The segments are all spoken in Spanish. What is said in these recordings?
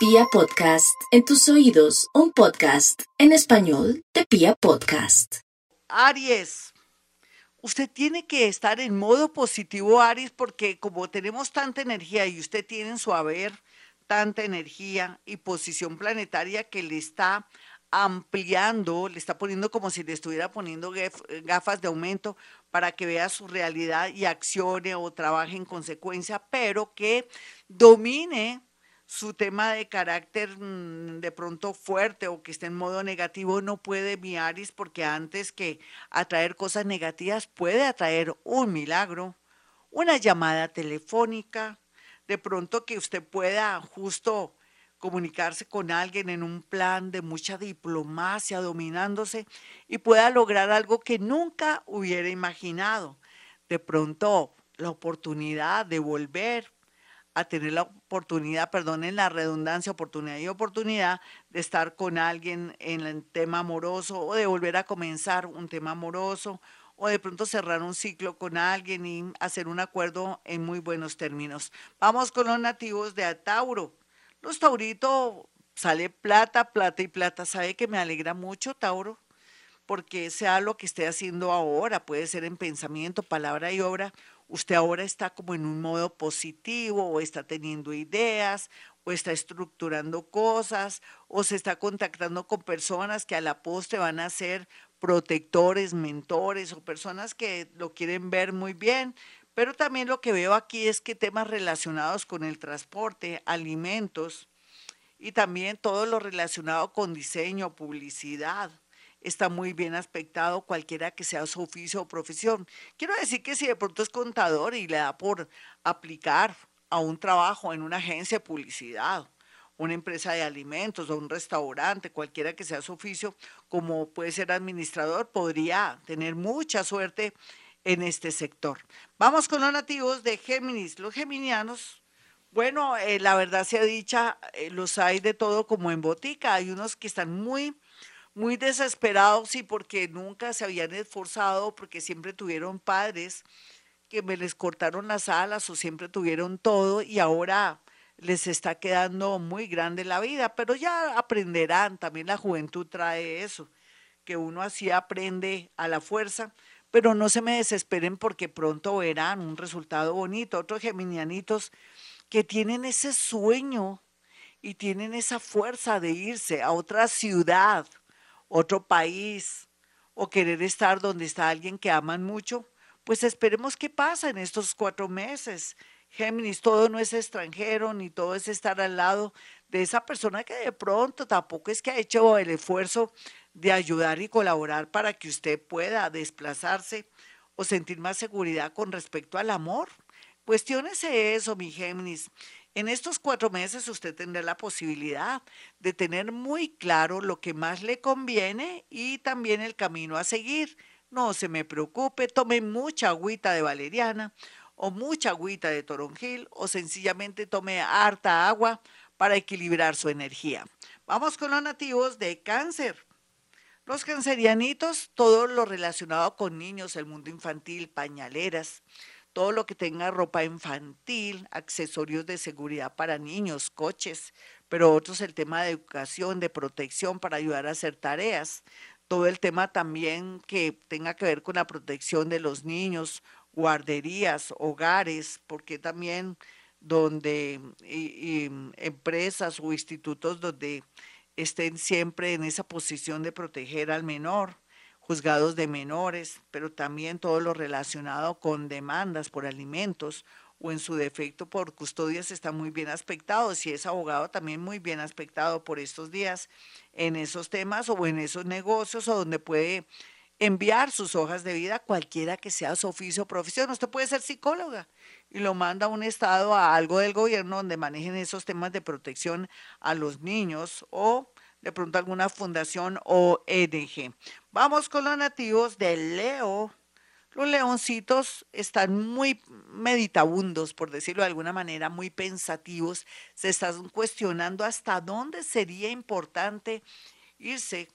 Pia Podcast, en tus oídos, un podcast en español de Pia Podcast. Aries, usted tiene que estar en modo positivo, Aries, porque como tenemos tanta energía y usted tiene en su haber tanta energía y posición planetaria que le está ampliando, le está poniendo como si le estuviera poniendo gafas de aumento para que vea su realidad y accione o trabaje en consecuencia, pero que domine su tema de carácter mm, de pronto fuerte o que esté en modo negativo no puede mi Aries porque antes que atraer cosas negativas puede atraer un milagro, una llamada telefónica, de pronto que usted pueda justo comunicarse con alguien en un plan de mucha diplomacia, dominándose, y pueda lograr algo que nunca hubiera imaginado. De pronto, la oportunidad de volver a tener la oportunidad, perdonen la redundancia, oportunidad y oportunidad de estar con alguien en el tema amoroso o de volver a comenzar un tema amoroso o de pronto cerrar un ciclo con alguien y hacer un acuerdo en muy buenos términos. Vamos con los nativos de Tauro. Los tauritos sale plata, plata y plata. ¿Sabe que me alegra mucho, Tauro? Porque sea lo que esté haciendo ahora, puede ser en pensamiento, palabra y obra, usted ahora está como en un modo positivo o está teniendo ideas o está estructurando cosas o se está contactando con personas que a la postre van a ser protectores, mentores o personas que lo quieren ver muy bien, pero también lo que veo aquí es que temas relacionados con el transporte, alimentos y también todo lo relacionado con diseño, publicidad, está muy bien aspectado cualquiera que sea su oficio o profesión. Quiero decir que si de pronto es contador y le da por aplicar a un trabajo en una agencia de publicidad, una empresa de alimentos o un restaurante, cualquiera que sea su oficio, como puede ser administrador, podría tener mucha suerte en este sector. Vamos con los nativos de Géminis. Los geminianos, bueno, eh, la verdad sea dicha, eh, los hay de todo como en botica. Hay unos que están muy, muy desesperados y porque nunca se habían esforzado, porque siempre tuvieron padres que me les cortaron las alas o siempre tuvieron todo y ahora les está quedando muy grande la vida, pero ya aprenderán, también la juventud trae eso, que uno así aprende a la fuerza pero no se me desesperen porque pronto verán un resultado bonito. Otros geminianitos que tienen ese sueño y tienen esa fuerza de irse a otra ciudad, otro país, o querer estar donde está alguien que aman mucho, pues esperemos qué pasa en estos cuatro meses. Géminis, todo no es extranjero, ni todo es estar al lado de esa persona que de pronto tampoco es que ha hecho el esfuerzo de ayudar y colaborar para que usted pueda desplazarse o sentir más seguridad con respecto al amor. Cuestiónese eso, mi Géminis. En estos cuatro meses usted tendrá la posibilidad de tener muy claro lo que más le conviene y también el camino a seguir. No se me preocupe, tome mucha agüita de valeriana o mucha agüita de toronjil o sencillamente tome harta agua para equilibrar su energía. Vamos con los nativos de cáncer. Los cancerianitos, todo lo relacionado con niños, el mundo infantil, pañaleras, todo lo que tenga ropa infantil, accesorios de seguridad para niños, coches, pero otros el tema de educación, de protección para ayudar a hacer tareas, todo el tema también que tenga que ver con la protección de los niños, guarderías, hogares, porque también donde empresas o institutos donde estén siempre en esa posición de proteger al menor, juzgados de menores, pero también todo lo relacionado con demandas por alimentos o en su defecto por custodias está muy bien aspectado. Si es abogado, también muy bien aspectado por estos días en esos temas o en esos negocios o donde puede enviar sus hojas de vida, cualquiera que sea su oficio o profesión. Usted puede ser psicóloga y lo manda a un estado, a algo del gobierno donde manejen esos temas de protección a los niños o de pronto alguna fundación o EDG. Vamos con los nativos de Leo. Los leoncitos están muy meditabundos, por decirlo de alguna manera, muy pensativos. Se están cuestionando hasta dónde sería importante irse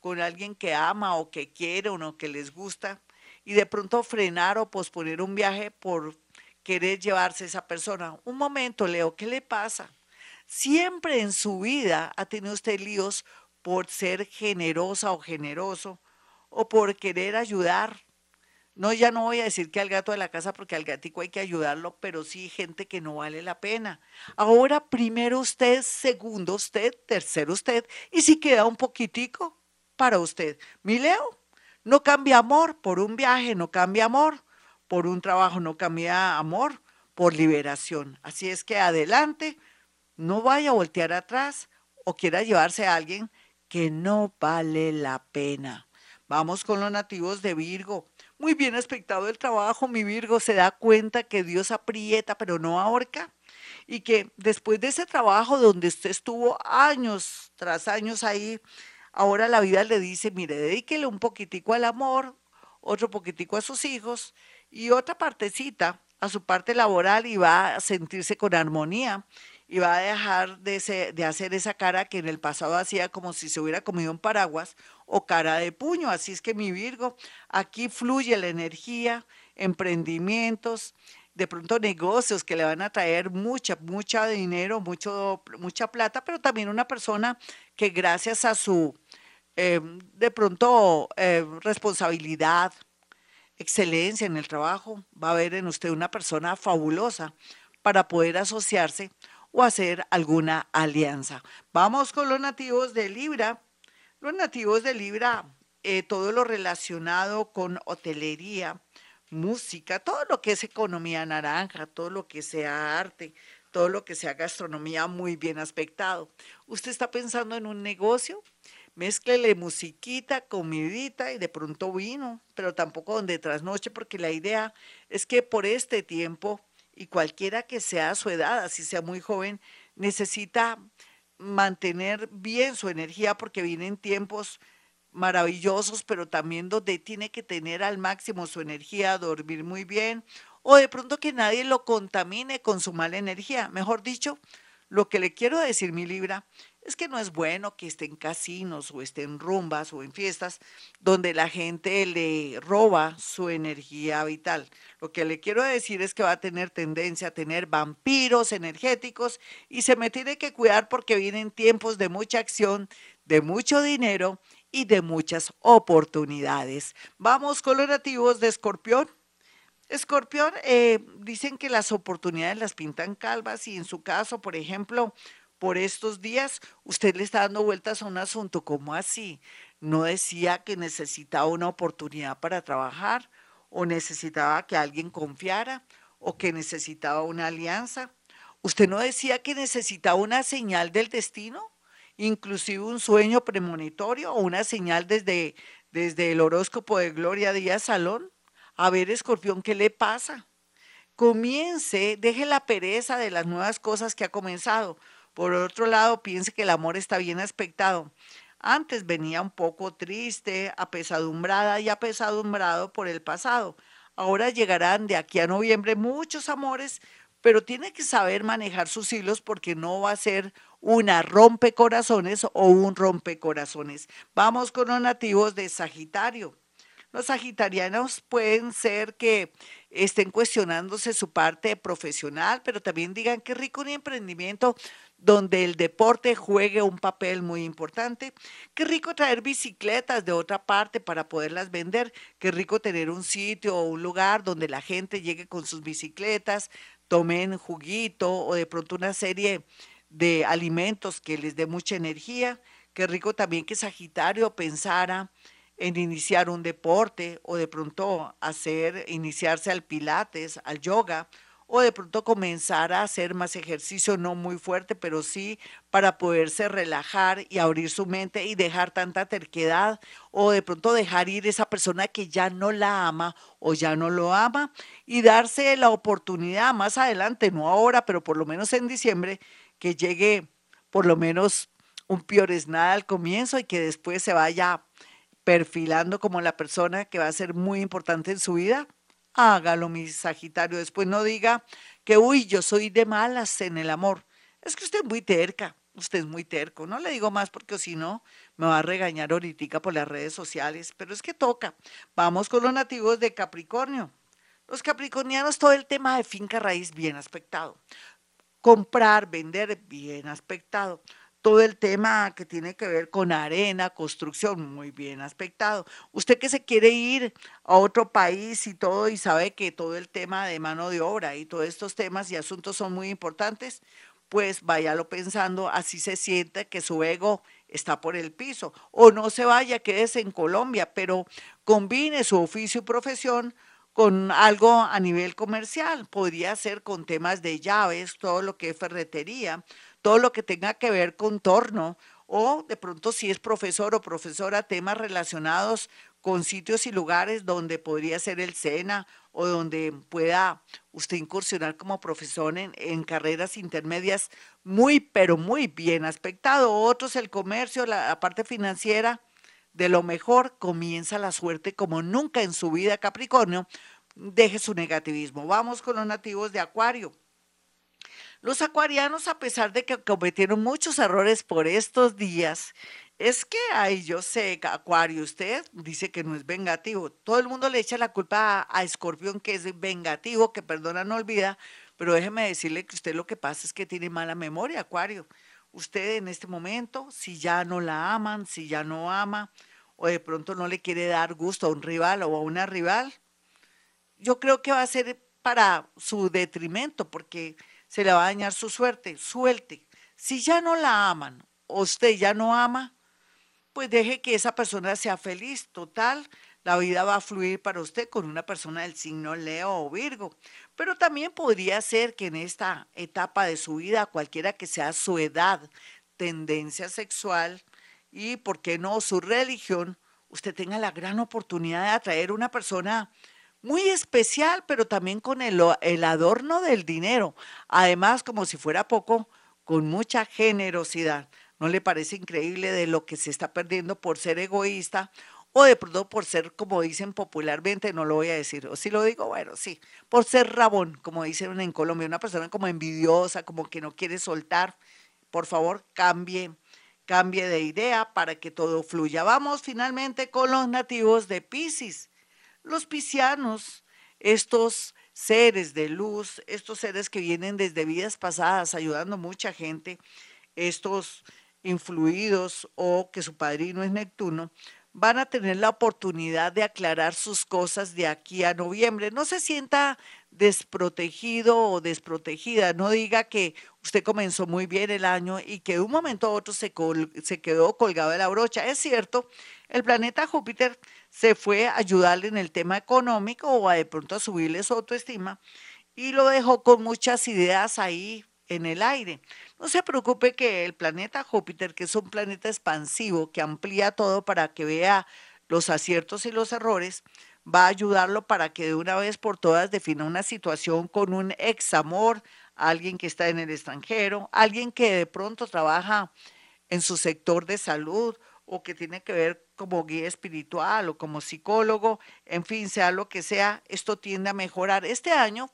con alguien que ama o que quiere o que les gusta y de pronto frenar o posponer un viaje por querer llevarse a esa persona. Un momento, Leo, ¿qué le pasa? Siempre en su vida ha tenido usted líos por ser generosa o generoso o por querer ayudar. No, ya no voy a decir que al gato de la casa porque al gatico hay que ayudarlo, pero sí gente que no vale la pena. Ahora primero usted, segundo usted, tercero usted y si queda un poquitico para usted. Mi Leo, no cambia amor por un viaje, no cambia amor por un trabajo, no cambia amor por liberación. Así es que adelante, no vaya a voltear atrás o quiera llevarse a alguien que no vale la pena. Vamos con los nativos de Virgo. Muy bien aspectado el trabajo, mi Virgo se da cuenta que Dios aprieta pero no ahorca y que después de ese trabajo donde usted estuvo años tras años ahí, ahora la vida le dice, mire, dedíquele un poquitico al amor, otro poquitico a sus hijos y otra partecita a su parte laboral y va a sentirse con armonía y va a dejar de, de, hacer esa cara que en el pasado hacía como si se hubiera comido un paraguas o cara de puño. Así es que mi Virgo, aquí fluye la energía, emprendimientos, de pronto negocios que le van a traer mucha, mucha dinero, mucho, mucha plata, pero también una persona que gracias a su, eh, de pronto, eh, responsabilidad, excelencia en el trabajo, va a ver en usted una persona fabulosa para poder asociarse o hacer alguna alianza. Vamos con los nativos de Libra. Los nativos de Libra, eh, todo lo relacionado con hotelería, música, todo lo que es economía naranja, todo lo que sea arte, todo lo que sea gastronomía muy bien aspectado. ¿Usted está pensando en un negocio? Mézclele musiquita, comidita y de pronto vino, pero tampoco donde trasnoche, porque la idea es que por este tiempo y cualquiera que sea su edad, así sea muy joven, necesita mantener bien su energía porque vienen tiempos maravillosos, pero también donde tiene que tener al máximo su energía, dormir muy bien, o de pronto que nadie lo contamine con su mala energía. Mejor dicho, lo que le quiero decir, mi Libra, es que no es bueno que esté en casinos o esté en rumbas o en fiestas donde la gente le roba su energía vital. Lo que le quiero decir es que va a tener tendencia a tener vampiros energéticos y se me tiene que cuidar porque vienen tiempos de mucha acción, de mucho dinero y de muchas oportunidades. Vamos con los nativos de Escorpión. Escorpión, eh, dicen que las oportunidades las pintan calvas y en su caso, por ejemplo, por estos días, usted le está dando vueltas a un asunto, ¿cómo así? ¿No decía que necesitaba una oportunidad para trabajar o necesitaba que alguien confiara o que necesitaba una alianza? ¿Usted no decía que necesitaba una señal del destino? Inclusive un sueño premonitorio o una señal desde, desde el horóscopo de Gloria Díaz Salón. A ver, escorpión, ¿qué le pasa? Comience, deje la pereza de las nuevas cosas que ha comenzado. Por otro lado, piense que el amor está bien aspectado. Antes venía un poco triste, apesadumbrada y apesadumbrado por el pasado. Ahora llegarán de aquí a noviembre muchos amores, pero tiene que saber manejar sus hilos porque no va a ser una rompecorazones o un rompecorazones. Vamos con los nativos de Sagitario. Los sagitarianos pueden ser que estén cuestionándose su parte profesional, pero también digan qué rico un emprendimiento donde el deporte juegue un papel muy importante. Qué rico traer bicicletas de otra parte para poderlas vender. Qué rico tener un sitio o un lugar donde la gente llegue con sus bicicletas, tomen juguito o de pronto una serie de alimentos que les dé mucha energía. Qué rico también que Sagitario pensara en iniciar un deporte o de pronto hacer, iniciarse al pilates, al yoga o de pronto comenzar a hacer más ejercicio, no muy fuerte, pero sí para poderse relajar y abrir su mente y dejar tanta terquedad o de pronto dejar ir esa persona que ya no la ama o ya no lo ama y darse la oportunidad más adelante, no ahora, pero por lo menos en diciembre, que llegue por lo menos un nada al comienzo y que después se vaya perfilando como la persona que va a ser muy importante en su vida, hágalo, mi Sagitario. Después no diga que, uy, yo soy de malas en el amor. Es que usted es muy terca, usted es muy terco. No le digo más porque si no, me va a regañar ahorita por las redes sociales, pero es que toca. Vamos con los nativos de Capricornio. Los capricornianos, todo el tema de finca raíz bien aspectado. comprar, vender, bien aspectado. Todo el tema que tiene que ver con arena, construcción, muy bien aspectado. Usted que se quiere ir a otro país y todo y sabe que todo el tema de mano de obra y todos estos temas y asuntos son muy importantes, pues váyalo pensando, así se siente que su ego está por el piso. O no se vaya, quédese en Colombia, pero combine su oficio y profesión con algo a nivel comercial. Podría ser con temas de llaves, todo lo que es ferretería, todo lo que tenga que ver con torno, o de pronto si es profesor o profesora, temas relacionados con sitios y lugares donde podría ser el SENA o donde pueda usted incursionar como profesor en, carreras intermedias muy, pero muy bien aspectado. Otros, el comercio, la parte financiera, de lo mejor comienza la suerte como nunca en su vida Capricornio. Deje su negativismo. Vamos con los nativos de Acuario. Los acuarianos, a pesar de que cometieron muchos errores por estos días, es que, ay, yo sé, Acuario, usted dice que no es vengativo. Todo el mundo le echa la culpa a, a Escorpión, que es vengativo, que perdona, no olvida, pero déjeme decirle que usted lo que pasa es que tiene mala memoria, Acuario usted en este momento, si ya no la aman, si ya no ama, o de pronto no le quiere dar gusto a un rival o a una rival, yo creo que va a ser para su detrimento, porque se le va a dañar su suerte. Suelte. Si ya no la aman, o usted ya no ama, pues deje que esa persona sea feliz. Total, la vida va a fluir para usted con una persona del signo Leo o Virgo. Pero también podría ser que en esta etapa de su vida, cualquiera que sea su edad, tendencia sexual y, ¿por qué no, su religión, usted tenga la gran oportunidad de atraer una persona muy especial, pero también con el, el adorno del dinero. Además, como si fuera poco, con mucha generosidad. ¿No le parece increíble de lo que se está perdiendo por ser egoísta o de pronto por ser, como dicen popularmente, no lo voy a decir, o si lo digo, bueno, sí, por ser rabón, como dicen en Colombia, una persona como envidiosa, como que no quiere soltar, por favor, cambie, cambie de idea para que todo fluya. Vamos finalmente con los nativos de Pisces. Los piscianos, estos seres de luz, estos seres que vienen desde vidas pasadas ayudando a mucha gente, estos influidos o que su padrino es Neptuno, van a tener la oportunidad de aclarar sus cosas de aquí a noviembre. No se sienta desprotegido o desprotegida, no diga que usted comenzó muy bien el año y que de un momento a otro se, se quedó colgado de la brocha. Es cierto, el planeta Júpiter se fue a ayudarle en el tema económico o a de pronto a subirle su autoestima y lo dejó con muchas ideas ahí en el aire. No se preocupe que el planeta Júpiter, que es un planeta expansivo, que amplía todo para que vea los aciertos y los errores, va a ayudarlo para que de una vez por todas defina una situación con un ex amor, alguien que está en el extranjero, alguien que de pronto trabaja en su sector de salud o que tiene que ver como guía espiritual o como psicólogo, en fin, sea lo que sea, esto tiende a mejorar. Este año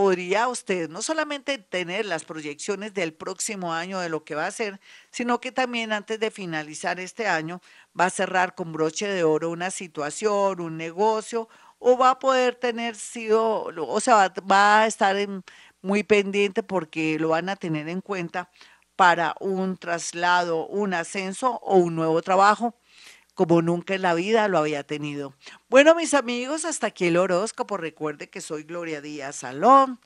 podría usted no solamente tener las proyecciones del próximo año de lo que va a hacer, sino que también antes de finalizar este año va a cerrar con broche de oro una situación, un negocio, o va a poder tener sido, o sea, va, a estar muy pendiente porque lo van a tener en cuenta para un traslado, un ascenso o un nuevo trabajo como nunca en la vida lo había tenido. Bueno, mis amigos, hasta aquí el horóscopo. Recuerde que soy Gloria Díaz Salón,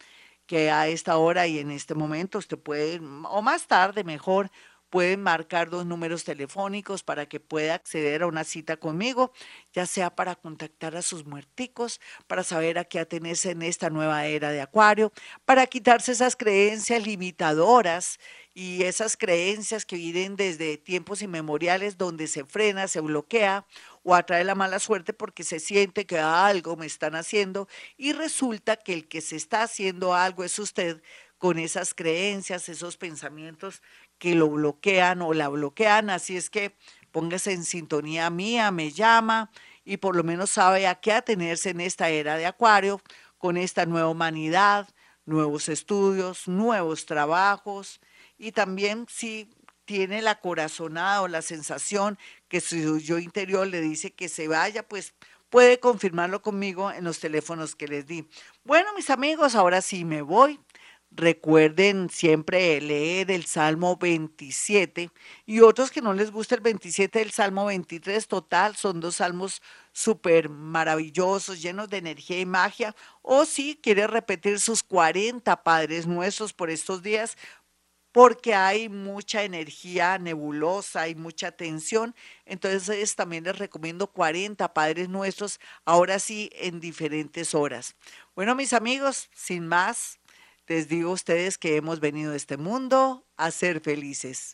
que a esta hora y en este momento usted puede, o más tarde mejor, pueden marcar dos números telefónicos para que pueda acceder a una cita conmigo, ya sea para contactar a sus muerticos, para saber a qué atenerse en esta nueva era de Acuario, para quitarse esas creencias limitadoras y esas creencias que vienen desde tiempos inmemoriales donde se frena, se bloquea o atrae la mala suerte porque se siente que algo me están haciendo y resulta que el que se está haciendo algo es usted con esas creencias, esos pensamientos que lo bloquean o la bloquean. Así es que póngase en sintonía mía, me llama y por lo menos sabe a qué atenerse en esta era de Acuario, con esta nueva humanidad, nuevos estudios, nuevos trabajos y también si tiene la corazonada o la sensación que su yo interior le dice que se vaya, pues puede confirmarlo conmigo en los teléfonos que les di. Bueno, mis amigos, ahora sí me voy Recuerden siempre leer el Salmo 27 y otros que no les gusta el 27 del Salmo 23, total, son dos salmos súper maravillosos, llenos de energía y magia. O si quiere repetir sus 40 Padres Nuestros por estos días, porque hay mucha energía nebulosa y mucha tensión. Entonces también les recomiendo 40 Padres Nuestros, ahora sí, en diferentes horas. Bueno, mis amigos, sin más, les digo a ustedes que hemos venido a este mundo a ser felices.